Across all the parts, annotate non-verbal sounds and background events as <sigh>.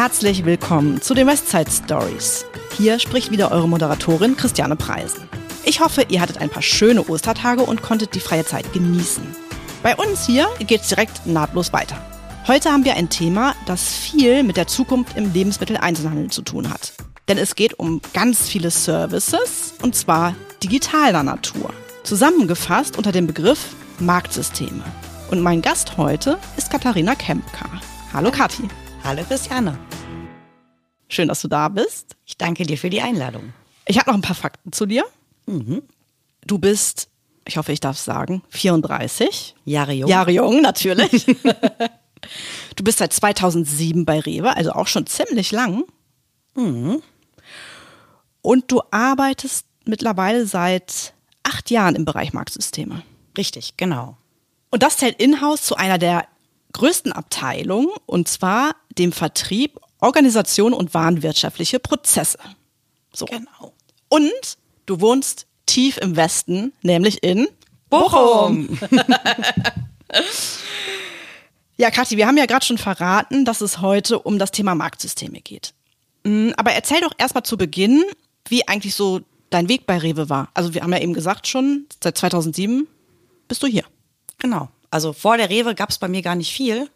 Herzlich willkommen zu den Westside Stories. Hier spricht wieder eure Moderatorin Christiane Preisen. Ich hoffe, ihr hattet ein paar schöne Ostertage und konntet die freie Zeit genießen. Bei uns hier geht's direkt nahtlos weiter. Heute haben wir ein Thema, das viel mit der Zukunft im Lebensmitteleinzelhandel zu tun hat. Denn es geht um ganz viele Services und zwar digitaler Natur. Zusammengefasst unter dem Begriff Marktsysteme. Und mein Gast heute ist Katharina Kempka. Hallo Kathi. Hallo Christiane. Schön, dass du da bist. Ich danke dir für die Einladung. Ich habe noch ein paar Fakten zu dir. Mhm. Du bist, ich hoffe, ich darf es sagen, 34. Jahre jung. Jahre jung, natürlich. <laughs> <laughs> du bist seit 2007 bei Rewe, also auch schon ziemlich lang. Mhm. Und du arbeitest mittlerweile seit acht Jahren im Bereich Marktsysteme. Richtig, genau. Und das zählt in-house zu einer der größten Abteilungen, und zwar dem Vertrieb, Organisation und warenwirtschaftliche Prozesse. So. Genau. Und du wohnst tief im Westen, nämlich in Bochum. <laughs> ja, Kathi, wir haben ja gerade schon verraten, dass es heute um das Thema Marktsysteme geht. Mm, aber erzähl doch erstmal zu Beginn, wie eigentlich so dein Weg bei Rewe war. Also wir haben ja eben gesagt schon, seit 2007 bist du hier. Genau. Also vor der Rewe gab es bei mir gar nicht viel.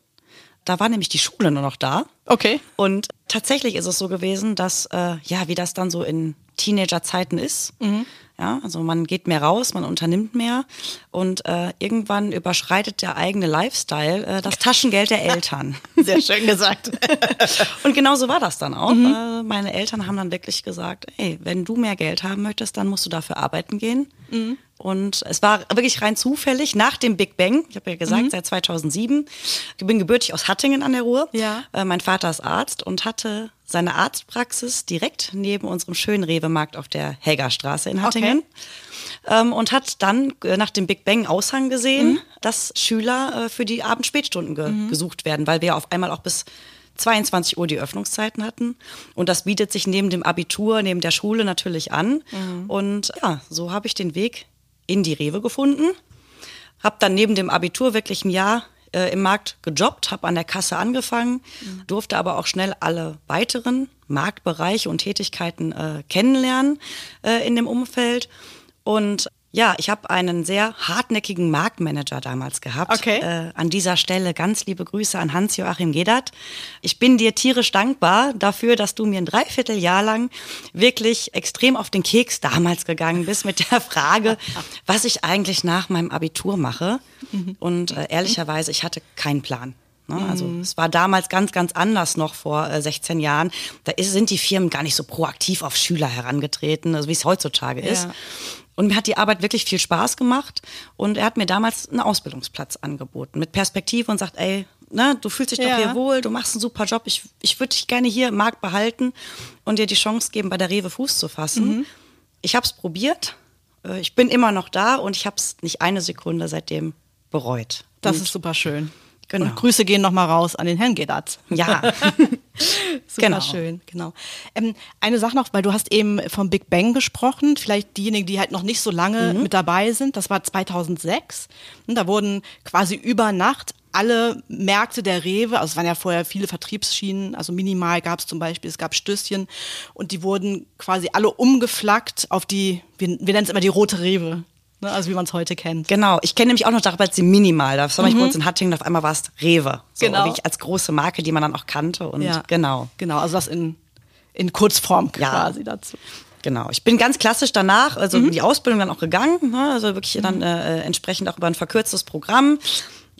Da war nämlich die Schule nur noch da. Okay. Und tatsächlich ist es so gewesen, dass, äh, ja, wie das dann so in Teenagerzeiten ist. Mhm. Ja, also man geht mehr raus, man unternimmt mehr und äh, irgendwann überschreitet der eigene Lifestyle äh, das Taschengeld der Eltern. <laughs> Sehr schön gesagt. <laughs> und genau so war das dann auch. Mhm. Äh, meine Eltern haben dann wirklich gesagt, ey, wenn du mehr Geld haben möchtest, dann musst du dafür arbeiten gehen. Mhm. Und es war wirklich rein zufällig nach dem Big Bang. Ich habe ja gesagt, mhm. seit 2007. Ich bin gebürtig aus Hattingen an der Ruhr. Ja. Äh, mein Vater ist Arzt und hatte seine Arztpraxis direkt neben unserem schönen Rewe-Markt auf der Hägerstraße in Hattingen. Okay. Ähm, und hat dann äh, nach dem Big Bang Aushang gesehen, mhm. dass Schüler äh, für die Abendspätstunden ge mhm. gesucht werden, weil wir auf einmal auch bis 22 Uhr die Öffnungszeiten hatten. Und das bietet sich neben dem Abitur, neben der Schule natürlich an. Mhm. Und ja, so habe ich den Weg in die Rewe gefunden. Habe dann neben dem Abitur wirklich ein Jahr äh, im Markt gejobbt, habe an der Kasse angefangen, mhm. durfte aber auch schnell alle weiteren Marktbereiche und Tätigkeiten äh, kennenlernen äh, in dem Umfeld. Und ja, ich habe einen sehr hartnäckigen Marktmanager damals gehabt. Okay. Äh, an dieser Stelle ganz liebe Grüße an Hans-Joachim Gedert. Ich bin dir tierisch dankbar dafür, dass du mir ein Dreivierteljahr lang wirklich extrem auf den Keks damals gegangen bist mit der Frage, <laughs> was ich eigentlich nach meinem Abitur mache. Mhm. Und äh, ehrlicherweise, ich hatte keinen Plan. Ne? Also mhm. es war damals ganz, ganz anders noch vor äh, 16 Jahren. Da ist, sind die Firmen gar nicht so proaktiv auf Schüler herangetreten, also wie es heutzutage ist. Ja. Und mir hat die Arbeit wirklich viel Spaß gemacht. Und er hat mir damals einen Ausbildungsplatz angeboten mit Perspektive und sagt, ey, ne, du fühlst dich ja. doch hier wohl, du machst einen super Job. Ich, ich würde dich gerne hier im Markt behalten und dir die Chance geben, bei der Rewe Fuß zu fassen. Mhm. Ich habe es probiert. Äh, ich bin immer noch da und ich habe es nicht eine Sekunde seitdem bereut. Das und ist super schön. Genau. Und Grüße gehen nochmal raus an den Herrn Gedat. Ja. <laughs> <laughs> Super genau. schön, genau. Ähm, eine Sache noch, weil du hast eben vom Big Bang gesprochen, vielleicht diejenigen, die halt noch nicht so lange mhm. mit dabei sind, das war 2006. Und da wurden quasi über Nacht alle Märkte der Rewe, also es waren ja vorher viele Vertriebsschienen, also minimal gab es zum Beispiel, es gab Stößchen und die wurden quasi alle umgeflaggt auf die, wir, wir nennen es immer die rote Rewe. Ne, also wie man es heute kennt. Genau, ich kenne nämlich auch noch die Minimal. Da war mhm. ich bei uns in Hattingen, auf einmal war es Rewe. So, genau. Wirklich als große Marke, die man dann auch kannte. Und ja. genau. Genau, also das in, in Kurzform quasi ja. dazu. Genau. Ich bin ganz klassisch danach, also mhm. die Ausbildung dann auch gegangen, ne? also wirklich mhm. dann äh, entsprechend auch über ein verkürztes Programm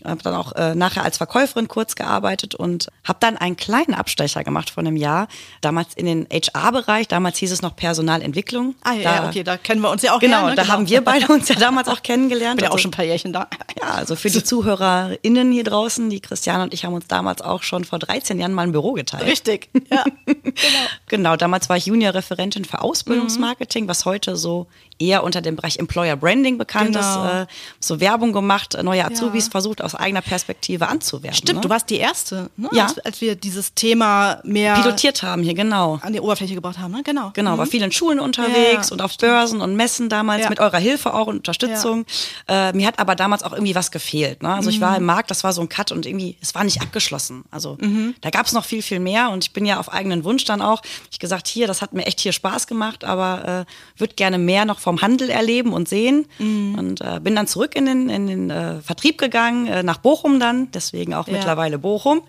habe dann auch äh, nachher als Verkäuferin kurz gearbeitet und habe dann einen kleinen Abstecher gemacht von einem Jahr, damals in den HR-Bereich, damals hieß es noch Personalentwicklung. Ah ja, da, okay, da kennen wir uns ja auch Genau, ne? da genau. haben wir beide uns ja damals auch kennengelernt. <laughs> Bin ja also, auch schon ein paar Jährchen da. Ja, also für die ZuhörerInnen hier draußen, die Christiane und ich haben uns damals auch schon vor 13 Jahren mal ein Büro geteilt. Richtig, <laughs> ja. genau. genau, damals war ich Junior-Referentin für Ausbildungsmarketing, mhm. was heute so eher unter dem Bereich Employer Branding bekannt Genau. ist, äh, so Werbung gemacht, neue Azubis versucht aus eigener Perspektive anzuwerben. Stimmt, ne? du warst die Erste, ne? Ja. als, als wir dieses Thema mehr pilotiert haben hier, genau. an die Oberfläche gebracht haben. Ne? Genau. Genau, war viel in Schulen unterwegs Ja, und auf Börsen und Messen damals Ja. mit eurer Hilfe auch und Unterstützung. Äh, mir hat aber damals auch irgendwie was gefehlt. Ne? Also ich war im Markt, das war so ein Cut und irgendwie, es war nicht abgeschlossen. Also da gab es noch viel, viel mehr und ich bin ja auf eigenen Wunsch dann auch, ich gesagt, hier, das hat mir echt hier Spaß gemacht, aber äh, würde gerne mehr noch vom Handel erleben und sehen. Und äh, bin dann zurück in den, in den äh, Vertrieb gegangen, äh, nach Bochum dann, deswegen auch Ja. mittlerweile Bochum.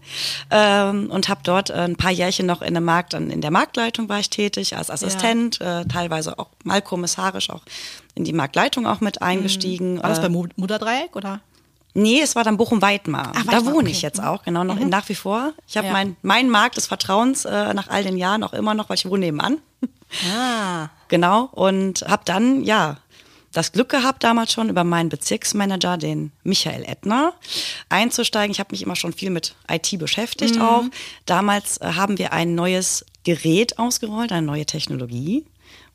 Ähm, und habe dort äh, ein paar Jährchen noch in der Markt, in der Marktleitung war ich tätig, als Assistent, äh, teilweise auch mal kommissarisch auch in die Marktleitung auch mit eingestiegen. War das äh, beim Mu- Mutterdreieck oder? Nee, es war dann Bochum-Weidmar. Da wohne okay. ich jetzt auch, genau, noch nach wie vor. Ich habe Ja. mein, mein Markt des Vertrauens äh, nach all den Jahren auch immer noch, weil ich wohne nebenan. Ah. Genau. Und habe dann, ja, das Glück gehabt, damals schon über meinen Bezirksmanager, den Michael Ettner, einzusteigen. Ich habe mich immer schon viel mit IT beschäftigt auch. Damals äh, haben wir ein neues Gerät ausgerollt, eine neue Technologie.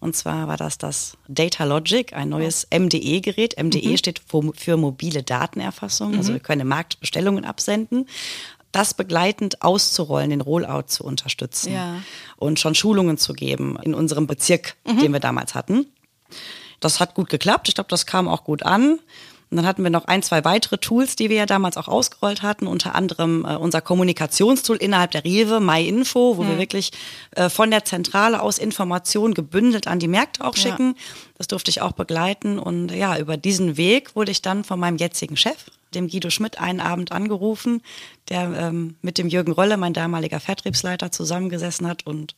Und zwar war das das Data Logic, ein neues MDE-Gerät. MDE steht für, für mobile Datenerfassung. Also wir können im Markt Bestellungen absenden. Das begleitend auszurollen, den Rollout zu unterstützen Ja. und schon Schulungen zu geben in unserem Bezirk, den wir damals hatten. Das hat gut geklappt. Ich glaube, das kam auch gut an. Und dann hatten wir noch ein, zwei weitere Tools, die wir ja damals auch ausgerollt hatten. Unter anderem äh, unser Kommunikationstool innerhalb der Rewe, MyInfo, wo wir wirklich äh, von der Zentrale aus Informationen gebündelt an die Märkte auch Ja. schicken. Das durfte ich auch begleiten. Und ja, über diesen Weg wurde ich dann von meinem jetzigen Chef, dem Guido Schmidt, einen Abend angerufen, der ähm, mit dem Jürgen Rölle, mein damaliger Vertriebsleiter, zusammengesessen hat und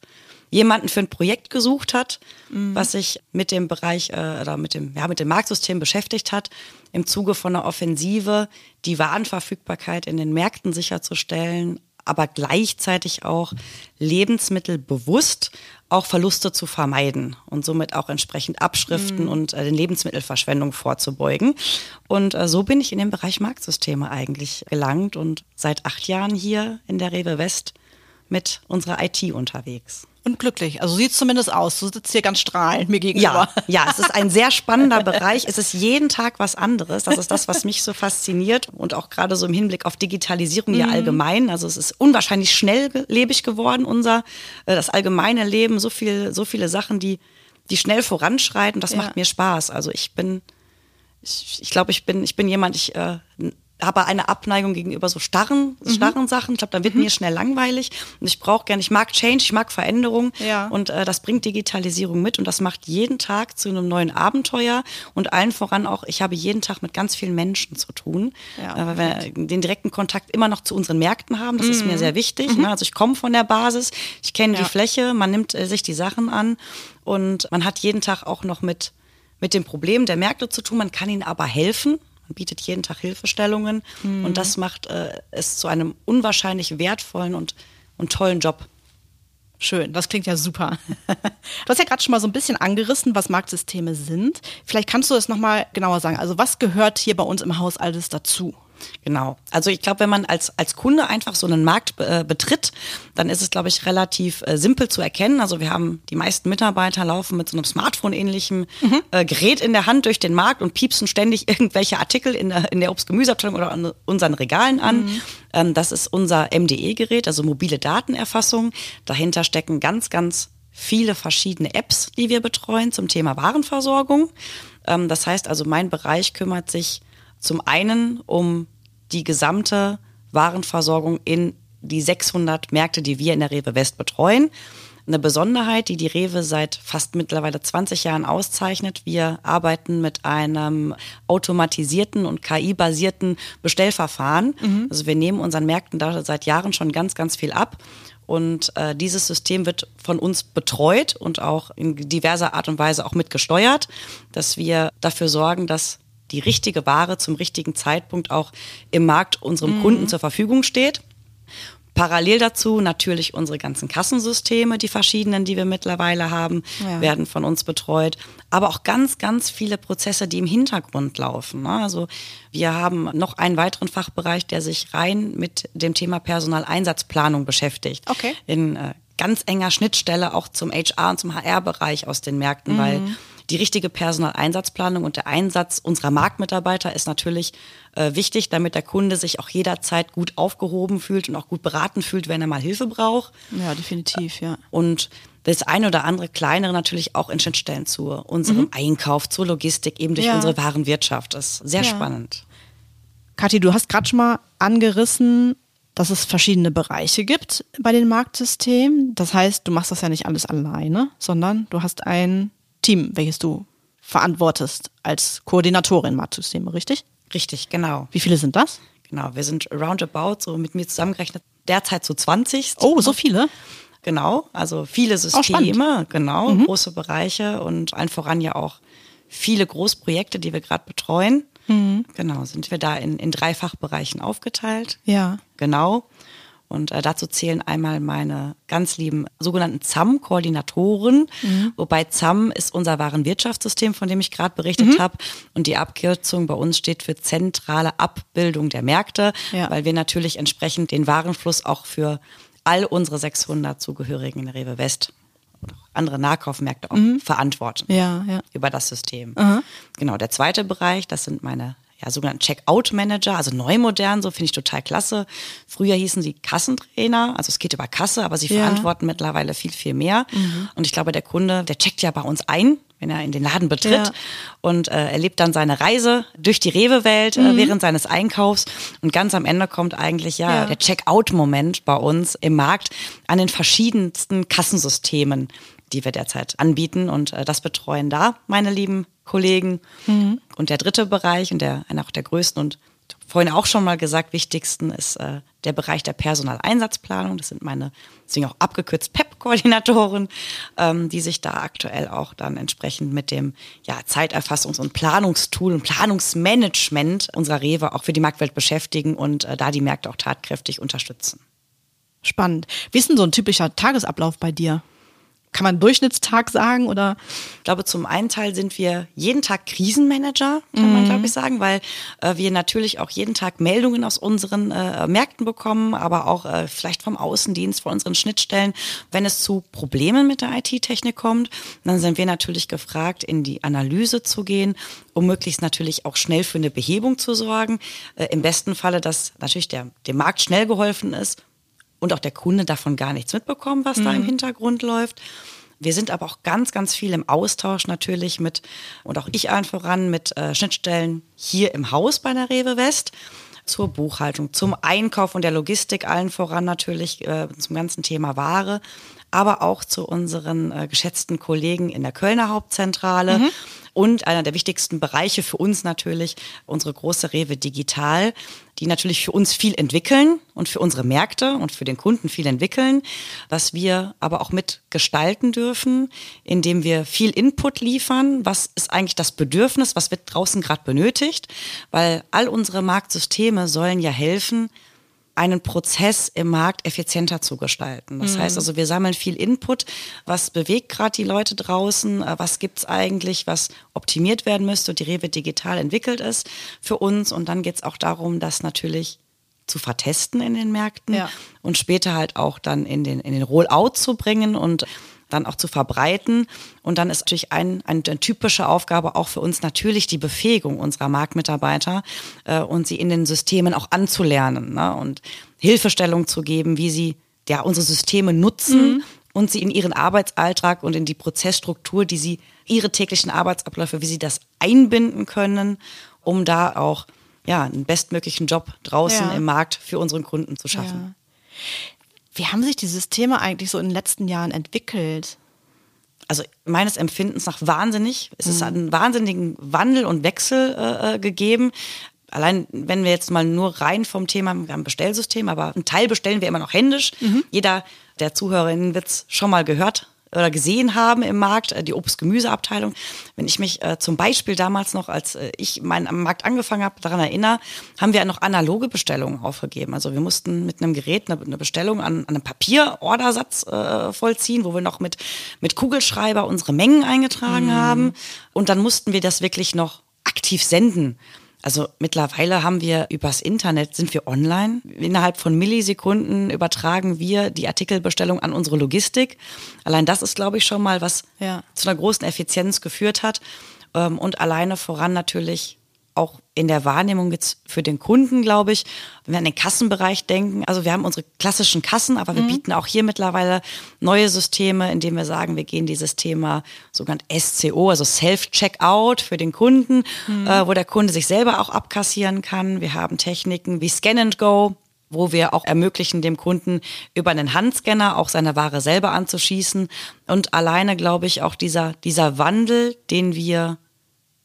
jemanden für ein Projekt gesucht hat, was sich mit dem Bereich äh, oder mit dem ja mit dem Marktsystem beschäftigt hat, im Zuge von einer Offensive die Warenverfügbarkeit in den Märkten sicherzustellen, aber gleichzeitig auch Lebensmittel bewusst auch Verluste zu vermeiden und somit auch entsprechend Abschriften und äh, den Lebensmittelverschwendung vorzubeugen. Und äh, so bin ich in den Bereich Marktsysteme eigentlich gelangt und seit acht Jahren hier in der Rewe West mit unserer IT unterwegs. Und glücklich. Also sieht zumindest aus. Du sitzt hier ganz strahlend mir gegenüber. Ja, ja, es ist ein sehr spannender <laughs> Bereich. Es ist jeden Tag was anderes. Das ist das, was mich so fasziniert und auch gerade so im Hinblick auf Digitalisierung ja allgemein. Also es ist unwahrscheinlich schnelllebig geworden, unser, äh, das allgemeine Leben. So viel, so viele Sachen, die, die schnell voranschreiten. Das Ja. macht mir Spaß. Also ich bin, ich, ich glaube, ich bin, ich bin jemand, ich äh, habe eine Abneigung gegenüber so starren, Mhm. starren Sachen. Ich glaube, dann wird mir schnell langweilig. Und ich brauche gerne, ich mag Change, ich mag Veränderung. Ja. Und äh, das bringt Digitalisierung mit und das macht jeden Tag zu einem neuen Abenteuer und allen voran auch, ich habe jeden Tag mit ganz vielen Menschen zu tun, Ja, äh, weil wir den direkten Kontakt immer noch zu unseren Märkten haben. Das ist mir sehr wichtig. Mhm. Ne? Also ich komme von der Basis, ich kenne Ja. die Fläche, man nimmt äh, sich die Sachen an und man hat jeden Tag auch noch mit, mit dem Problem der Märkte zu tun. Man kann ihnen aber helfen. Bietet jeden Tag Hilfestellungen Mhm. und das macht äh, es zu einem unwahrscheinlich wertvollen und, und tollen Job. Schön, das klingt ja super. <laughs> Du hast ja gerade schon mal so ein bisschen angerissen, was Marktsysteme sind. Vielleicht kannst du das nochmal genauer sagen. Also was gehört hier bei uns im Haus alles dazu? Genau. Also ich glaube, wenn man als, als Kunde einfach so einen Markt äh, betritt, dann ist es, glaube ich, relativ äh, simpel zu erkennen. Also wir haben die meisten Mitarbeiter laufen mit so einem Smartphone-ähnlichen äh, Gerät in der Hand durch den Markt und piepsen ständig <laughs> irgendwelche Artikel in der, in der Obst-Gemüseabteilung oder an unseren Regalen an. Ähm, das ist unser MDE-Gerät, also mobile Datenerfassung. Dahinter stecken ganz, ganz viele verschiedene Apps, die wir betreuen zum Thema Warenversorgung. Ähm, das heißt also, mein Bereich kümmert sich zum einen um die gesamte Warenversorgung in die 600 Märkte, die wir in der Rewe West betreuen. Eine Besonderheit, die die Rewe seit fast mittlerweile 20 Jahren auszeichnet. Wir arbeiten mit einem automatisierten und KI-basierten Bestellverfahren. Also wir nehmen unseren Märkten da seit Jahren schon ganz, ganz viel ab. Und äh, dieses System wird von uns betreut und auch in diverser Art und Weise auch mitgesteuert, dass wir dafür sorgen, dass die richtige Ware zum richtigen Zeitpunkt auch im Markt unserem Kunden zur Verfügung steht. Parallel dazu natürlich unsere ganzen Kassensysteme, die verschiedenen, die wir mittlerweile haben, Ja. werden von uns betreut. Aber auch ganz, ganz viele Prozesse, die im Hintergrund laufen. ne? Also wir haben noch einen weiteren Fachbereich, der sich rein mit dem Thema Personaleinsatzplanung beschäftigt. Okay. In äh, ganz enger Schnittstelle auch zum HR und zum HR-Bereich aus den Märkten, weil die richtige Personaleinsatzplanung und der Einsatz unserer Marktmitarbeiter ist natürlich äh, wichtig, damit der Kunde sich auch jederzeit gut aufgehoben fühlt und auch gut beraten fühlt, wenn er mal Hilfe braucht. Ja, definitiv, ja. Und das eine oder andere kleinere natürlich auch in Schnittstellen zu unserem mhm. Einkauf, zur Logistik, eben durch ja. unsere Warenwirtschaft. Das ist sehr ja. spannend. Kathi, du hast gerade schon mal angerissen, dass es verschiedene Bereiche gibt bei den Marktsystemen. Das heißt, du machst das ja nicht alles alleine, sondern du hast ein Team, welches du verantwortest als Koordinatorin Marktsysteme, richtig? Richtig, genau. Wie viele sind das? Genau, wir sind roundabout, so mit mir zusammengerechnet, derzeit so 20. Oh, so viele? Genau, also viele Systeme, genau, mhm. große Bereiche und allen voran ja auch viele Großprojekte, die wir gerade betreuen. Mhm. Genau, sind wir da in, in drei Fachbereichen aufgeteilt. Ja. Genau. Und äh, dazu zählen einmal meine ganz lieben sogenannten ZAM-Koordinatoren, mhm. wobei ZAM ist unser Warenwirtschaftssystem, von dem ich gerade berichtet mhm. habe. Und die Abkürzung bei uns steht für zentrale Abbildung der Märkte, ja. weil wir natürlich entsprechend den Warenfluss auch für all unsere 600 Zugehörigen in der Rewe West oder andere Nahkaufmärkte auch mhm. verantworten ja, ja. über das System. Aha. Genau, der zweite Bereich, das sind meine ja, sogenannten Checkout-Manager, also neu modern, so finde ich total klasse. Früher hießen sie Kassentrainer, also es geht über Kasse, aber sie ja. verantworten mittlerweile viel, viel mehr. Mhm. Und ich glaube, der Kunde, der checkt ja bei uns ein, wenn er in den Laden betritt ja. und äh, erlebt dann seine Reise durch die Rewe-Welt äh, mhm. äh, während seines Einkaufs. Und ganz am Ende kommt eigentlich ja, ja. der Checkout-Moment bei uns im Markt an den verschiedensten Kassensystemen, die wir derzeit anbieten. Und äh, das betreuen da meine lieben Kollegen. Mhm. Und der dritte Bereich und der einer auch der größten und vorhin auch schon mal gesagt, wichtigsten ist äh, der Bereich der Personaleinsatzplanung. Das sind meine, deswegen auch abgekürzt PEP-Koordinatoren, ähm, die sich da aktuell auch dann entsprechend mit dem ja, Zeiterfassungs- und Planungstool und Planungsmanagement unserer Rewe auch für die Marktwelt beschäftigen und äh, da die Märkte auch tatkräftig unterstützen. Spannend. Wie ist denn so ein typischer Tagesablauf bei dir? Kann man Durchschnittstag sagen oder? Ich glaube, zum einen Teil sind wir jeden Tag Krisenmanager, kann mhm. man glaube ich sagen, weil äh, wir natürlich auch jeden Tag Meldungen aus unseren äh, Märkten bekommen, aber auch äh, vielleicht vom Außendienst, von unseren Schnittstellen. Wenn es zu Problemen mit der IT-Technik kommt, dann sind wir natürlich gefragt, in die Analyse zu gehen, um möglichst natürlich auch schnell für eine Behebung zu sorgen. Äh, Im besten Falle, dass natürlich der, dem Markt schnell geholfen ist und auch der Kunde davon gar nichts mitbekommen, was mhm. da im mhm. Hintergrund läuft. Wir sind aber auch ganz, ganz viel im Austausch natürlich mit, und auch ich allen voran, mit äh, Schnittstellen hier im Haus bei der Rewe West zur Buchhaltung, zum Einkauf und der Logistik allen voran natürlich äh, zum ganzen Thema Ware, aber auch zu unseren äh, geschätzten Kollegen in der Kölner Hauptzentrale. Mhm. Und einer der wichtigsten Bereiche für uns natürlich unsere große Rewe Digital, die natürlich für uns viel entwickeln und für unsere Märkte und für den Kunden viel entwickeln, was wir aber auch mitgestalten dürfen, indem wir viel Input liefern. Was ist eigentlich das Bedürfnis? Was wird draußen gerade benötigt? Weil all unsere Marktsysteme sollen ja helfen, einen Prozess im Markt effizienter zu gestalten. Das mhm. heißt also, wir sammeln viel Input. Was bewegt gerade die Leute draußen? Äh, was gibt's eigentlich, was optimiert werden müsste? Die Rewe Digital entwickelt es für uns. Und dann geht's auch darum, das natürlich zu vertesten in den Märkten ja. und später halt auch dann in den, in den Rollout zu bringen und dann auch zu verbreiten. Und dann ist natürlich ein, ein, eine typische Aufgabe auch für uns natürlich die Befähigung unserer Marktmitarbeiter äh, und sie in den Systemen auch anzulernen ne? und Hilfestellung zu geben, wie sie ja unsere Systeme nutzen mhm. und sie in ihren Arbeitsalltag und in die Prozessstruktur, die sie ihre täglichen Arbeitsabläufe, wie sie das einbinden können, um da auch ja einen bestmöglichen Job draußen ja. im Markt für unseren Kunden zu schaffen. Ja. Wie haben sich die Systeme eigentlich so in den letzten Jahren entwickelt? also meines Empfindens nach wahnsinnig. Es mhm. ist einen wahnsinnigen Wandel und Wechsel äh, äh, gegeben. Allein wenn wir jetzt mal nur rein vom Thema, wir haben ein Bestellsystem, aber einen Teil bestellen wir immer noch händisch. Mhm. Jeder der Zuhörerinnen wird es schon mal gehört oder gesehen haben im Markt, äh, die Obst-Gemüseabteilung. Wenn ich mich äh, zum Beispiel damals noch, als äh, ich meinen am Markt angefangen habe, daran erinnere, haben wir noch analoge Bestellungen aufgegeben. Also wir mussten mit einem Gerät eine, eine Bestellung an, an einem Papierordersatz äh, vollziehen, wo wir noch mit, mit Kugelschreiber unsere Mengen eingetragen mhm. haben. Und dann mussten wir das wirklich noch aktiv senden Also mittlerweile haben wir übers Internet, sind wir online. Innerhalb von Millisekunden übertragen wir die Artikelbestellung an unsere Logistik. Allein das ist, glaube ich, schon mal, was Ja. zu einer großen Effizienz geführt hat. Ähm, Und alleine voran natürlich auch in der Wahrnehmung jetzt für den Kunden, glaube ich, wenn wir an den Kassenbereich denken, also wir haben unsere klassischen Kassen, aber wir bieten auch hier mittlerweile neue Systeme, indem wir sagen, wir gehen dieses Thema sogenannt SCO, also Self-Checkout für den Kunden, äh, wo der Kunde sich selber auch abkassieren kann. Wir haben Techniken wie Scan and Go, wo wir auch ermöglichen, dem Kunden über einen Handscanner auch seine Ware selber anzuschießen. Und alleine, glaube ich, auch dieser, dieser Wandel, den wir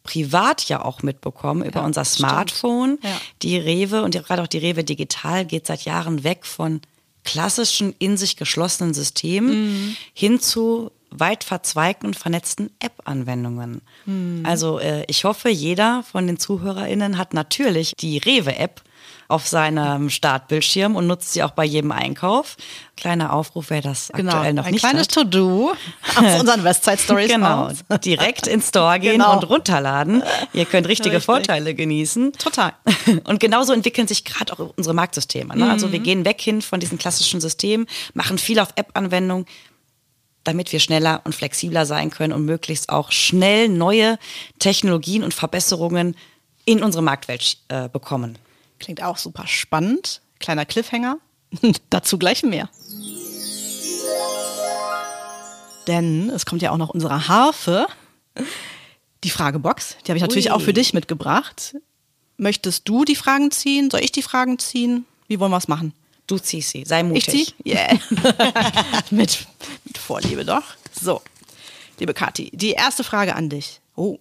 privat ja auch mitbekommen über Ja, unser. Smartphone. Ja. Die Rewe und gerade auch die Rewe Digital geht seit Jahren weg von klassischen in sich geschlossenen Systemen Mhm. hin zu weit verzweigten und vernetzten App-Anwendungen. Mhm. Also äh, ich hoffe, jeder von den ZuhörerInnen hat natürlich die Rewe-App auf seinem Startbildschirm und nutzt sie auch bei jedem Einkauf. Kleiner Aufruf, wer das aktuell noch Genau. ein nicht kleines hat. To-Do <laughs> aus unseren Westside Stories Genau, raus. direkt ins Store gehen Genau. und runterladen. Ihr könnt richtige Richtig. Vorteile genießen. Total. <laughs> Und genauso entwickeln sich gerade auch unsere Marktsysteme. Ne? Also wir gehen weg hin von diesen klassischen Systemen, machen viel auf App-Anwendungen, damit wir schneller und flexibler sein können und möglichst auch schnell neue Technologien und Verbesserungen in unsere Marktwelt äh, bekommen. Klingt auch super spannend. Kleiner Cliffhanger. <laughs> Dazu gleich mehr. Denn es kommt ja auch noch unsere Harfe. Die Fragebox. Die habe ich natürlich Ui. auch für dich mitgebracht. Möchtest du die Fragen ziehen? Soll ich die Fragen ziehen? Wie wollen wir es machen? Du ziehst sie, sei Ich mutig. zieh? Yeah. <laughs> mit, mit Vorliebe doch. So, liebe Kathi, die erste Frage an dich. Oh.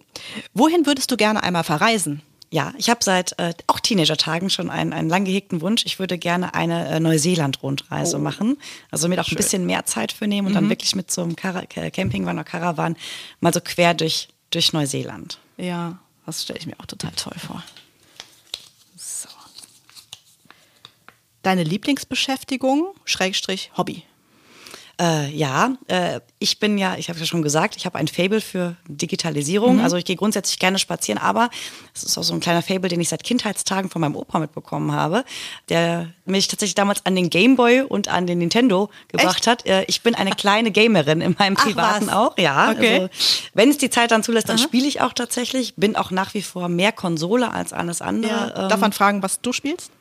Wohin würdest du gerne einmal verreisen? Ja, ich habe seit äh, auch Teenager-Tagen schon einen, einen lang gehegten Wunsch. Ich würde gerne eine äh, Neuseeland-Rundreise machen. Also mir auch ein bisschen mehr Zeit für nehmen und dann wirklich mit so einem Kara Ca- Campingvan oder Caravan mal so quer durch, durch Neuseeland. Ja, das stelle ich mir auch total toll vor. So. Deine Lieblingsbeschäftigung, Schrägstrich, Hobby. Äh, ja, äh, ich bin ja, ich habe ja schon gesagt, ich habe ein Fable für Digitalisierung. Also ich gehe grundsätzlich gerne spazieren, aber es ist auch so ein kleiner Fable, den ich seit Kindheitstagen von meinem Opa mitbekommen habe, der mich tatsächlich damals an den Gameboy und an den Nintendo gebracht Echt? hat. Äh, ich bin eine <laughs> kleine Gamerin in meinem Ach, privaten was? auch, ja. Okay. Also, wenn es die Zeit dann zulässt, dann spiele ich auch tatsächlich. Bin auch nach wie vor mehr Konsole als alles andere. Ähm, Darf man fragen, was du spielst?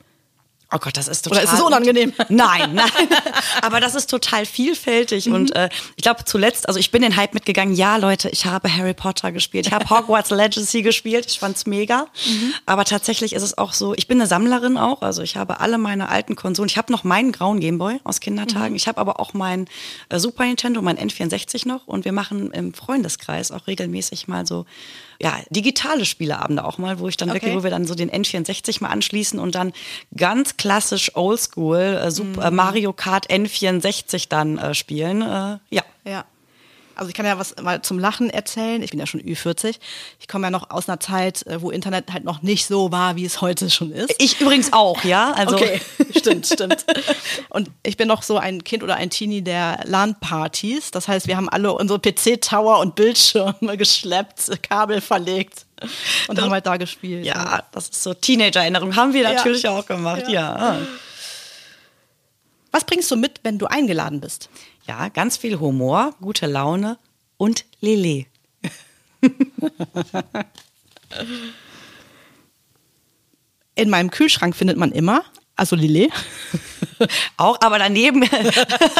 Oh Gott, das ist Oder total. ist es unangenehm? <laughs> Nein, nein. <laughs> Aber das ist total vielfältig. Und Mhm. äh, ich glaube zuletzt, also ich bin den Hype mitgegangen, ja Leute, ich habe Harry Potter gespielt, ich habe <laughs> Hogwarts Legacy gespielt, ich fand's mega. Mhm. Aber tatsächlich ist es auch so, ich bin eine Sammlerin auch, also ich habe alle meine alten Konsolen. Ich habe noch meinen grauen Gameboy aus Kindertagen. Mhm. Ich habe aber auch mein äh, Super Nintendo, mein N64 noch. Und wir machen im Freundeskreis auch regelmäßig mal so ja, digitale Spieleabende auch mal, wo ich dann Okay. wirklich, wo wir dann so den N64 mal anschließen und dann ganz klassisch Oldschool äh, Super, äh, Mhm. Mario Kart N64 dann äh, spielen. Äh, ja. Ja. Also ich kann ja was mal zum Lachen erzählen. Ich bin ja schon Ü40. Ich komme ja noch aus einer Zeit, äh, wo Internet halt noch nicht so war, wie es heute schon ist. Ich übrigens auch, ja. Also okay, <laughs> stimmt, stimmt. Und ich bin noch so ein Kind oder ein Teenie der LAN-Partys. Das heißt, wir haben alle unsere PC-Tower und Bildschirme <laughs> geschleppt, Kabel verlegt und haben halt da gespielt. ja, das ist so Teenager-Erinnerung. Haben wir Ja. natürlich auch gemacht, ja. Was bringst du mit, wenn du eingeladen bist? Ja, ganz viel Humor, gute Laune und Lele. <laughs> In meinem Kühlschrank findet man immer, also Lillet, <laughs> Auch, aber daneben,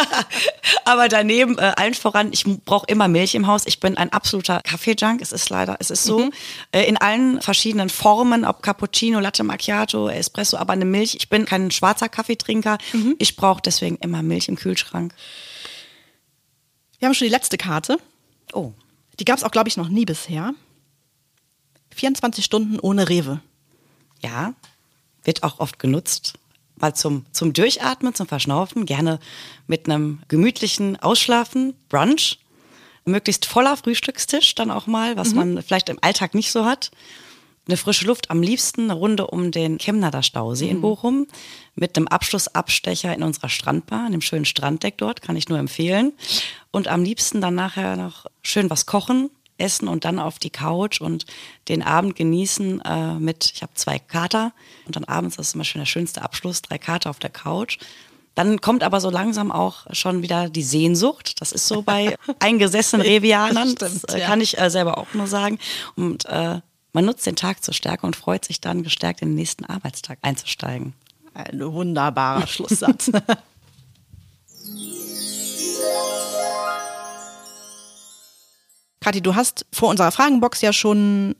<laughs> aber daneben äh, allen voran, ich brauche immer Milch im Haus. Ich bin ein absoluter Kaffee-Junk. Es ist leider, es ist so. Äh, in allen verschiedenen Formen, ob Cappuccino, Latte Macchiato, Espresso, aber eine Milch. Ich bin kein schwarzer Kaffeetrinker. Ich brauche deswegen immer Milch im Kühlschrank. Wir haben schon die letzte Karte. Oh. Die gab es auch, glaube ich, noch nie bisher. 24 Stunden ohne Rewe. Ja, wird auch oft genutzt. Mal zum, zum Durchatmen, zum Verschnaufen, gerne mit einem gemütlichen Ausschlafen, Brunch. Möglichst voller Frühstückstisch dann auch mal, was man vielleicht im Alltag nicht so hat. Eine frische Luft, am liebsten eine Runde um den Chemnader Stausee in Bochum mit einem Abschlussabstecher in unserer Strandbar, einem schönen Stranddeck dort, kann ich nur empfehlen. Und am liebsten dann nachher noch schön was kochen, essen und dann auf die Couch und den Abend genießen äh, mit, ich habe zwei Kater und dann abends, das ist immer schon der schönste Abschluss, drei Kater auf der Couch. Dann kommt aber so langsam auch schon wieder die Sehnsucht. Das ist so bei <laughs> eingesessenen Revianern. Das, das äh, kann ich äh, selber auch nur sagen. Und äh, man nutzt den Tag zur Stärke und freut sich dann, gestärkt in den nächsten Arbeitstag einzusteigen. Ein wunderbarer Schlusssatz. <laughs> Kathi, du hast vor unserer Fragenbox ja schon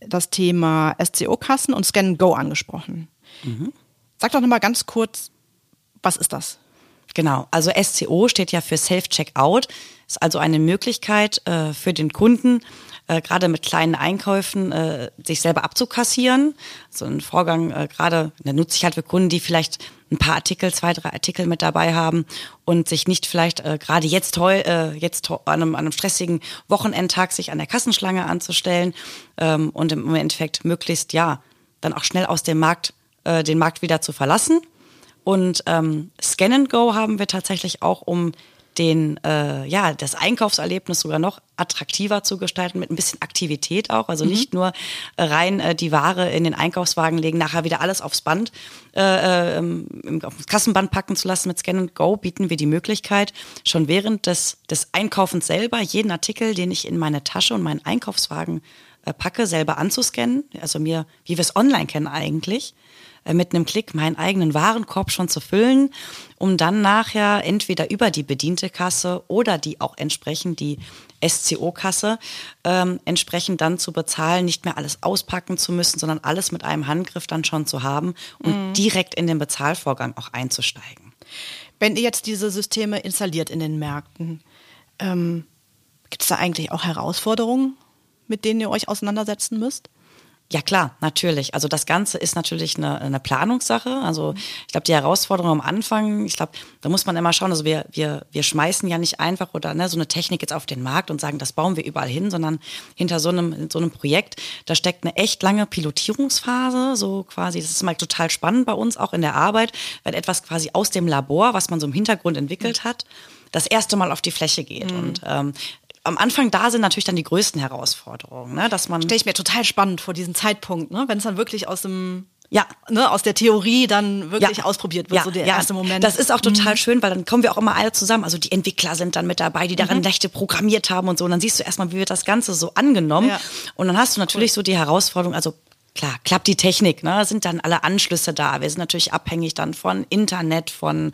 das Thema SCO-Kassen und Scan Go angesprochen. Mhm. Sag doch nochmal ganz kurz, was ist das? Genau, also SCO steht ja für Self-Checkout, ist also eine Möglichkeit äh, für den Kunden, äh, gerade mit kleinen Einkäufen äh, sich selber abzukassieren. So ein Vorgang, äh, gerade, der nutze ich halt für Kunden, die vielleicht ein paar Artikel, zwei, drei Artikel mit dabei haben und sich nicht vielleicht äh, gerade jetzt heu, äh, jetzt an einem, an einem stressigen Wochenendtag sich an der Kassenschlange anzustellen ähm, und im Endeffekt möglichst ja dann auch schnell aus dem Markt äh, den Markt wieder zu verlassen. Und ähm, Scan and Go haben wir tatsächlich auch, um den, äh, ja, das Einkaufserlebnis sogar noch attraktiver zu gestalten, mit ein bisschen Aktivität auch. Also mhm. nicht nur äh, rein äh, die Ware in den Einkaufswagen legen, nachher wieder alles aufs Band, äh, äh, aufs Kassenband packen zu lassen. Mit Scan and Go bieten wir die Möglichkeit, schon während des, des Einkaufens selber jeden Artikel, den ich in meine Tasche und meinen Einkaufswagen äh, packe, selber anzuscannen. Also mir, wie wir es online kennen eigentlich mit einem Klick meinen eigenen Warenkorb schon zu füllen, um dann nachher entweder über die bediente Kasse oder die auch entsprechend die SCO-Kasse ähm, entsprechend dann zu bezahlen, nicht mehr alles auspacken zu müssen, sondern alles mit einem Handgriff dann schon zu haben und mhm. direkt in den Bezahlvorgang auch einzusteigen. Wenn ihr jetzt diese Systeme installiert in den Märkten, ähm, gibt es da eigentlich auch Herausforderungen, mit denen ihr euch auseinandersetzen müsst? Ja klar, natürlich. Also das Ganze ist natürlich eine, eine Planungssache. Also ich glaube, die Herausforderung am Anfang, ich glaube, da muss man immer schauen, also wir, wir, wir schmeißen ja nicht einfach oder ne, so eine Technik jetzt auf den Markt und sagen, das bauen wir überall hin, sondern hinter so einem, so einem Projekt, da steckt eine echt lange Pilotierungsphase, so quasi, das ist mal total spannend bei uns, auch in der Arbeit, wenn etwas quasi aus dem Labor, was man so im Hintergrund entwickelt hat, das erste Mal auf die Fläche geht. Mhm. Und ähm, am Anfang da sind natürlich dann die größten Herausforderungen, ne? dass man. Stelle ich mir total spannend vor diesem Zeitpunkt, ne? wenn es dann wirklich aus dem ja, ne, aus der Theorie dann wirklich ja. ausprobiert wird, ja, so der ja. erste Moment. Das ist auch total mhm. schön, weil dann kommen wir auch immer alle zusammen. Also die Entwickler sind dann mit dabei, die daran mhm. Nächte programmiert haben und so. Und dann siehst du erstmal, wie wird das Ganze so angenommen. Und dann hast du natürlich cool. so die Herausforderung, also klar, klappt die Technik, ne? sind dann alle Anschlüsse da. Wir sind natürlich abhängig dann von Internet, von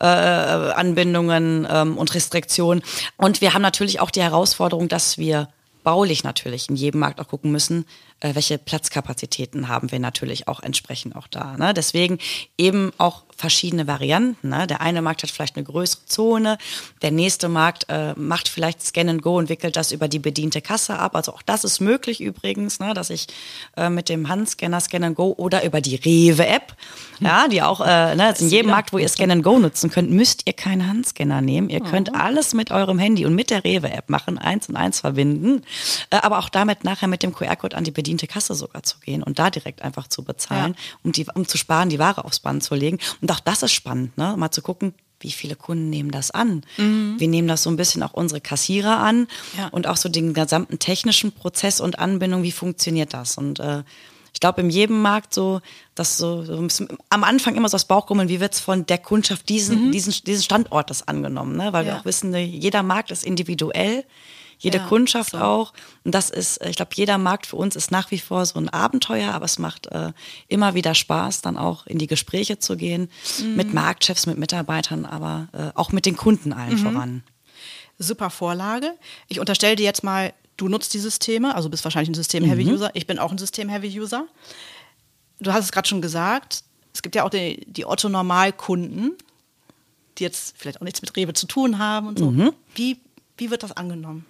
äh, Anbindungen ähm, und Restriktionen. Und wir haben natürlich auch die Herausforderung, dass wir baulich natürlich in jedem Markt auch gucken müssen, äh, welche Platzkapazitäten haben wir natürlich auch entsprechend auch da. Ne? Deswegen eben auch verschiedene Varianten. Ne? Der eine Markt hat vielleicht eine größere Zone, der nächste Markt äh, macht vielleicht Scan and Go und wickelt das über die bediente Kasse ab. Also auch das ist möglich übrigens, ne? dass ich äh, mit dem Handscanner Scan and Go oder über die Rewe-App, ja, die auch äh, ne, in jedem Markt, wo ihr Scan and Go nutzen könnt, müsst ihr keinen Handscanner nehmen. Ihr könnt oh. alles mit eurem Handy und mit der Rewe-App machen, eins und eins verbinden, äh, aber auch damit nachher mit dem QR-Code an die bediente Kasse sogar zu gehen und da direkt einfach zu bezahlen, ja. um, die, um zu sparen, die Ware aufs Band zu legen. Und auch das ist spannend, ne? mal zu gucken, wie viele Kunden nehmen das an? Mhm. Wir nehmen das so ein bisschen auch unsere Kassierer an ja. und auch so den gesamten technischen Prozess und Anbindung, wie funktioniert das? Und äh, ich glaube, in jedem Markt so, dass so, so am Anfang immer so das Bauchgrummeln, wie wird es von der Kundschaft diesen, mhm. diesen, diesen Standortes angenommen, ne? Weil ja. wir auch wissen, ne, jeder Markt ist individuell jede ja, Kundschaft so. auch. Und das ist, äh, ich glaube, jeder Markt für uns ist nach wie vor so ein Abenteuer, aber es macht äh, immer wieder Spaß, dann auch in die Gespräche zu gehen mhm. mit Marktchefs, mit Mitarbeitern, aber äh, auch mit den Kunden allen mhm. voran. Super Vorlage. Ich unterstelle dir jetzt mal, du nutzt die Systeme, also bist wahrscheinlich ein System-Heavy-User. Mhm. Ich bin auch ein System-Heavy-User. Du hast es gerade schon gesagt, es gibt ja auch die, die Otto-Normalkunden, die jetzt vielleicht auch nichts mit Rewe zu tun haben und so. Mhm. Wie wie wird das angenommen?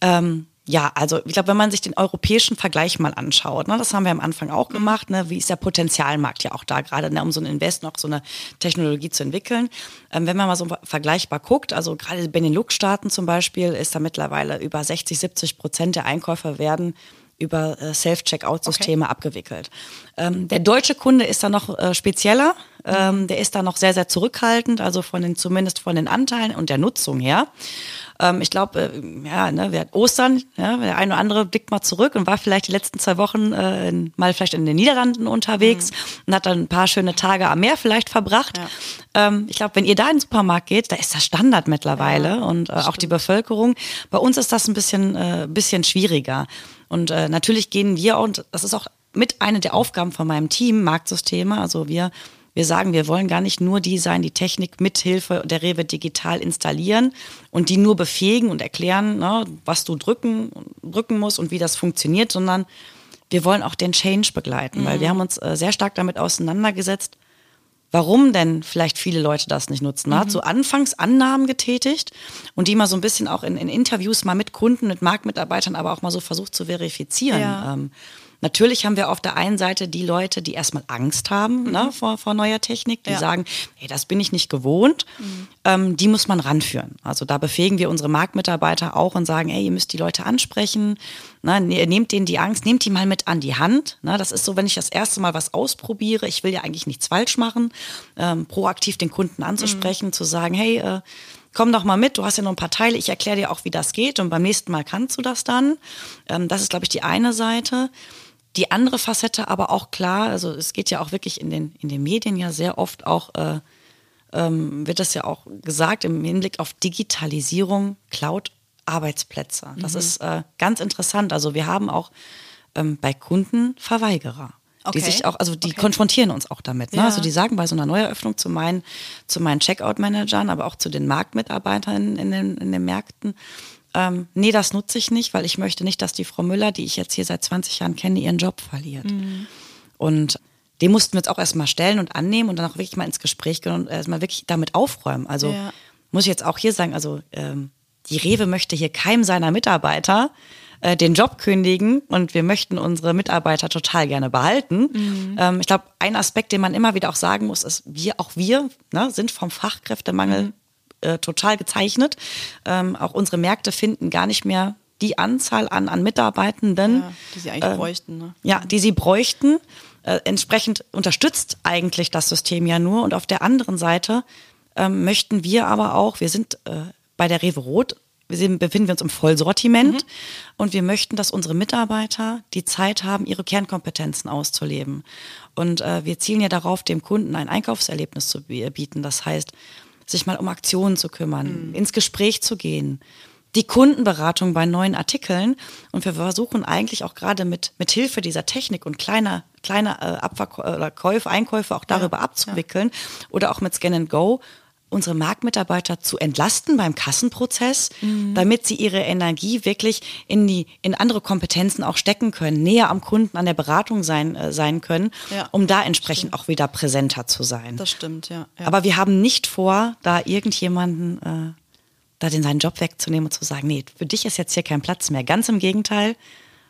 Ähm, ja, also ich glaube, wenn man sich den europäischen Vergleich mal anschaut, ne, das haben wir am Anfang auch gemacht, ne, wie ist der Potenzialmarkt ja auch da gerade, ne, um so ein Invest noch so eine Technologie zu entwickeln. Ähm, wenn man mal so vergleichbar guckt, also gerade Benelux-Staaten zum Beispiel, ist da mittlerweile über 60, 70 Prozent der Einkäufer werden über äh, Self-Checkout-Systeme okay. abgewickelt. Ähm, der deutsche Kunde ist da noch äh, spezieller. Ähm, der ist da noch sehr, sehr zurückhaltend, also von den, zumindest von den Anteilen und der Nutzung her. Ähm, ich glaube, äh, ja, ne, wir Ostern, ja, der eine oder andere blickt mal zurück und war vielleicht die letzten zwei Wochen äh, in, mal vielleicht in den Niederlanden unterwegs mhm. und hat dann ein paar schöne Tage am Meer vielleicht verbracht. Ja. Ähm, ich glaube, wenn ihr da in den Supermarkt geht, da ist das Standard mittlerweile ja, und äh, auch die Bevölkerung. Bei uns ist das ein bisschen, äh, bisschen schwieriger. Und äh, natürlich gehen wir, und das ist auch mit einer der Aufgaben von meinem Team, Marktsysteme, also wir wir sagen, wir wollen gar nicht nur die sein, die Technik mithilfe der Rewe digital installieren und die nur befähigen und erklären, ne, was du drücken, drücken musst und wie das funktioniert, sondern wir wollen auch den Change begleiten, mhm. weil wir haben uns äh, sehr stark damit auseinandergesetzt, warum denn vielleicht viele Leute das nicht nutzen. Man mhm. hat so anfangs Annahmen getätigt und die mal so ein bisschen auch in, in, Interviews mal mit Kunden, mit Marktmitarbeitern, aber auch mal so versucht zu verifizieren. Ja. Ähm, Natürlich haben wir auf der einen Seite die Leute, die erstmal Angst haben mhm. ne, vor, vor neuer Technik, die ja. sagen, hey, das bin ich nicht gewohnt. Mhm. Ähm, die muss man ranführen. Also da befähigen wir unsere Marktmitarbeiter auch und sagen, hey, ihr müsst die Leute ansprechen, ne, ne, nehmt denen die Angst, nehmt die mal mit an die Hand. Ne, das ist so, wenn ich das erste Mal was ausprobiere, ich will ja eigentlich nichts falsch machen, ähm, proaktiv den Kunden anzusprechen, mhm. zu sagen, hey, äh, komm doch mal mit, du hast ja noch ein paar Teile, ich erkläre dir auch, wie das geht und beim nächsten Mal kannst du das dann. Ähm, das ist, glaube ich, die eine Seite. Die andere Facette aber auch klar, also es geht ja auch wirklich in den, in den Medien ja sehr oft auch, äh, ähm, wird das ja auch gesagt im Hinblick auf Digitalisierung, Cloud-Arbeitsplätze. Das mhm. ist äh, ganz interessant. Also wir haben auch ähm, bei Kunden Verweigerer. Okay. Die sich auch, also die okay. konfrontieren uns auch damit. Ne? Ja. Also die sagen bei so einer Neueröffnung zu meinen, zu meinen Checkout-Managern, aber auch zu den Marktmitarbeitern in den, in den Märkten, ähm, nee, das nutze ich nicht, weil ich möchte nicht, dass die Frau Müller, die ich jetzt hier seit 20 Jahren kenne, ihren Job verliert. Mhm. Und den mussten wir jetzt auch erstmal stellen und annehmen und dann auch wirklich mal ins Gespräch gehen und erstmal wirklich damit aufräumen. Also ja. muss ich jetzt auch hier sagen, also ähm, die Rewe möchte hier keinem seiner Mitarbeiter äh, den Job kündigen und wir möchten unsere Mitarbeiter total gerne behalten. Mhm. Ähm, ich glaube, ein Aspekt, den man immer wieder auch sagen muss, ist, wir, auch wir ne, sind vom Fachkräftemangel mhm äh, total gezeichnet. Ähm, auch unsere Märkte finden gar nicht mehr die Anzahl an, an Mitarbeitenden, ja, die sie eigentlich äh, bräuchten. Ne? Ja, die sie bräuchten. Äh, entsprechend unterstützt eigentlich das System ja nur. Und auf der anderen Seite ähm, möchten wir aber auch, wir sind äh, bei der Rewe Rot, wir sind, befinden wir uns im Vollsortiment mhm. und wir möchten, dass unsere Mitarbeiter die Zeit haben, ihre Kernkompetenzen auszuleben. Und äh, wir zielen ja darauf, dem Kunden ein Einkaufserlebnis zu bieten. Das heißt, sich mal um Aktionen zu kümmern, mhm. ins Gespräch zu gehen, die Kundenberatung bei neuen Artikeln. Und wir versuchen eigentlich auch gerade mit, mit Hilfe dieser Technik und kleiner, kleiner äh, Abverkäufe Einkäufe auch darüber ja, abzuwickeln ja. oder auch mit Scan and Go unsere Marktmitarbeiter zu entlasten beim Kassenprozess, mhm. damit sie ihre Energie wirklich in die in andere Kompetenzen auch stecken können, näher am Kunden an der Beratung sein äh, sein können, ja. um da entsprechend auch wieder präsenter zu sein. Das stimmt, ja, ja. Aber wir haben nicht vor, da irgendjemanden äh, da den seinen Job wegzunehmen und zu sagen, nee, für dich ist jetzt hier kein Platz mehr. Ganz im Gegenteil,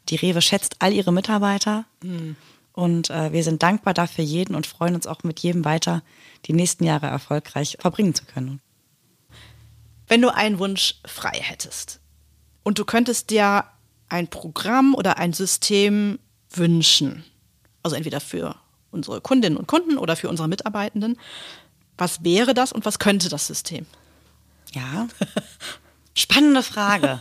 die Rewe schätzt all ihre Mitarbeiter. Mhm. Und äh, wir sind dankbar dafür jeden und freuen uns auch mit jedem weiter, die nächsten Jahre erfolgreich verbringen zu können. Wenn du einen Wunsch frei hättest und du könntest dir ein Programm oder ein System wünschen, also entweder für unsere Kundinnen und Kunden oder für unsere Mitarbeitenden, was wäre das und was könnte das System? Ja, <laughs> Spannende Frage.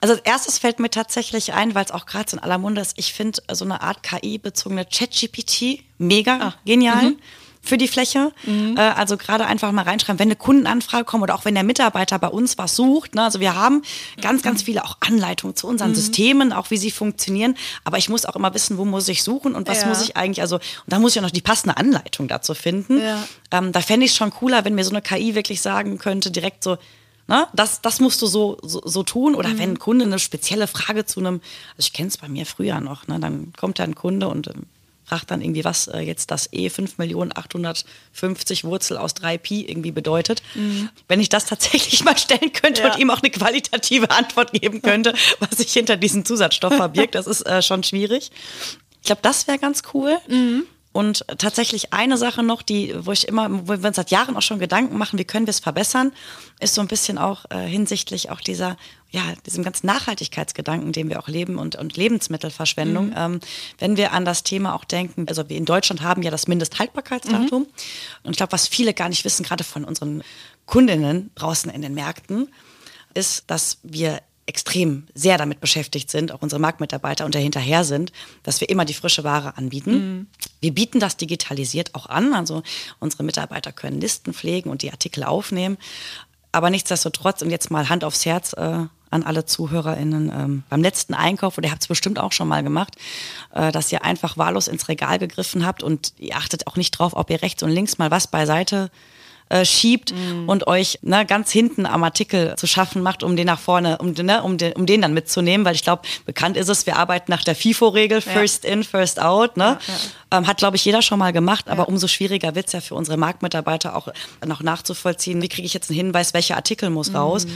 Also als erstes fällt mir tatsächlich ein, weil es auch gerade so in aller Munde ist, ich finde so eine Art KI-bezogene ChatGPT mega ah. genial. Mhm. Für die Fläche. Mhm. Äh, also gerade einfach mal reinschreiben, wenn eine Kundenanfrage kommt oder auch wenn der Mitarbeiter bei uns was sucht. Ne? Also wir haben ganz, ganz viele auch Anleitungen zu unseren mhm. Systemen, auch wie sie funktionieren. Aber ich muss auch immer wissen, wo muss ich suchen und was ja. muss ich eigentlich, also, und da muss ich auch noch die passende Anleitung dazu finden. Ja. Ähm, da fände ich es schon cooler, wenn mir so eine KI wirklich sagen könnte, direkt so, Ne? Das, das musst du so, so, so tun. Oder mhm. wenn ein Kunde eine spezielle Frage zu einem, also ich kenne es bei mir früher noch, ne? dann kommt da ein Kunde und ähm, fragt dann irgendwie, was äh, jetzt das E 5.850 Wurzel aus 3 Pi irgendwie bedeutet. Mhm. Wenn ich das tatsächlich mal stellen könnte ja. und ihm auch eine qualitative Antwort geben könnte, <laughs> was sich hinter diesem Zusatzstoff verbirgt, das ist äh, schon schwierig. Ich glaube, das wäre ganz cool. Mhm. Und tatsächlich eine Sache noch, die, wo ich immer, wo wir uns seit Jahren auch schon Gedanken machen, wie können wir es verbessern, ist so ein bisschen auch äh, hinsichtlich auch dieser, ja, diesem ganzen Nachhaltigkeitsgedanken, den wir auch leben und, und Lebensmittelverschwendung. Mhm. Ähm, wenn wir an das Thema auch denken, also wir in Deutschland haben ja das Mindesthaltbarkeitsdatum. Mhm. Und ich glaube, was viele gar nicht wissen, gerade von unseren Kundinnen draußen in den Märkten, ist, dass wir extrem sehr damit beschäftigt sind, auch unsere Marktmitarbeiter und dahinterher sind, dass wir immer die frische Ware anbieten. Mhm. Wir bieten das digitalisiert auch an, also unsere Mitarbeiter können Listen pflegen und die Artikel aufnehmen. Aber nichtsdestotrotz, und jetzt mal Hand aufs Herz äh, an alle ZuhörerInnen, ähm, beim letzten Einkauf, und ihr habt es bestimmt auch schon mal gemacht, äh, dass ihr einfach wahllos ins Regal gegriffen habt und ihr achtet auch nicht drauf, ob ihr rechts und links mal was beiseite äh, schiebt mhm. und euch ne, ganz hinten am Artikel zu schaffen macht, um den nach vorne, um, ne, um, den, um den dann mitzunehmen, weil ich glaube, bekannt ist es, wir arbeiten nach der FIFO-Regel, First ja. in, First out. Ne? Ja, ja. Ähm, hat, glaube ich, jeder schon mal gemacht, aber umso schwieriger wird es ja für unsere Marktmitarbeiter auch noch nachzuvollziehen, wie kriege ich jetzt einen Hinweis, welcher Artikel muss mhm. raus.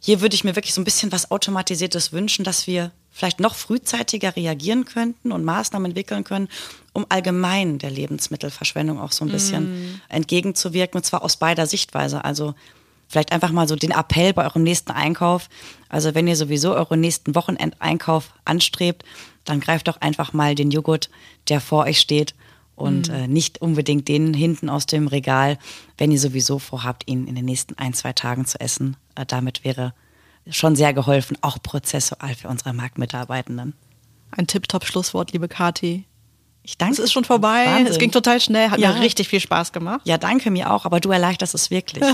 Hier würde ich mir wirklich so ein bisschen was Automatisiertes wünschen, dass wir vielleicht noch frühzeitiger reagieren könnten und Maßnahmen entwickeln können, um allgemein der Lebensmittelverschwendung auch so ein bisschen mm. entgegenzuwirken, und zwar aus beider Sichtweise. Also vielleicht einfach mal so den Appell bei eurem nächsten Einkauf. Also wenn ihr sowieso euren nächsten Wochenendeinkauf anstrebt, dann greift doch einfach mal den Joghurt, der vor euch steht und mm. äh, nicht unbedingt den hinten aus dem Regal, wenn ihr sowieso vorhabt, ihn in den nächsten ein, zwei Tagen zu essen. Äh, damit wäre schon sehr geholfen, auch prozessual für unsere Marktmitarbeitenden. Ein Tipptopp-Schlusswort, liebe Kati. Ich danke. Es ist schon vorbei. Wahnsinn. Es ging total schnell. Hat ja. mir richtig viel Spaß gemacht. Ja, danke mir auch. Aber du erleichterst es wirklich.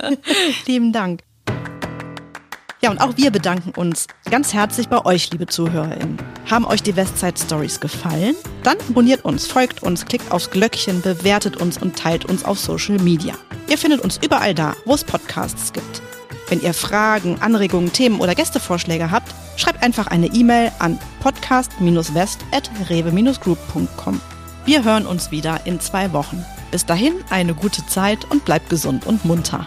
<laughs> Lieben Dank. Ja, und auch wir bedanken uns ganz herzlich bei euch, liebe ZuhörerInnen. Haben euch die Westside Stories gefallen? Dann abonniert uns, folgt uns, klickt aufs Glöckchen, bewertet uns und teilt uns auf Social Media. Ihr findet uns überall da, wo es Podcasts gibt. Wenn ihr Fragen, Anregungen, Themen oder Gästevorschläge habt, schreibt einfach eine E-Mail an podcast-west.rewe-group.com. Wir hören uns wieder in zwei Wochen. Bis dahin eine gute Zeit und bleibt gesund und munter.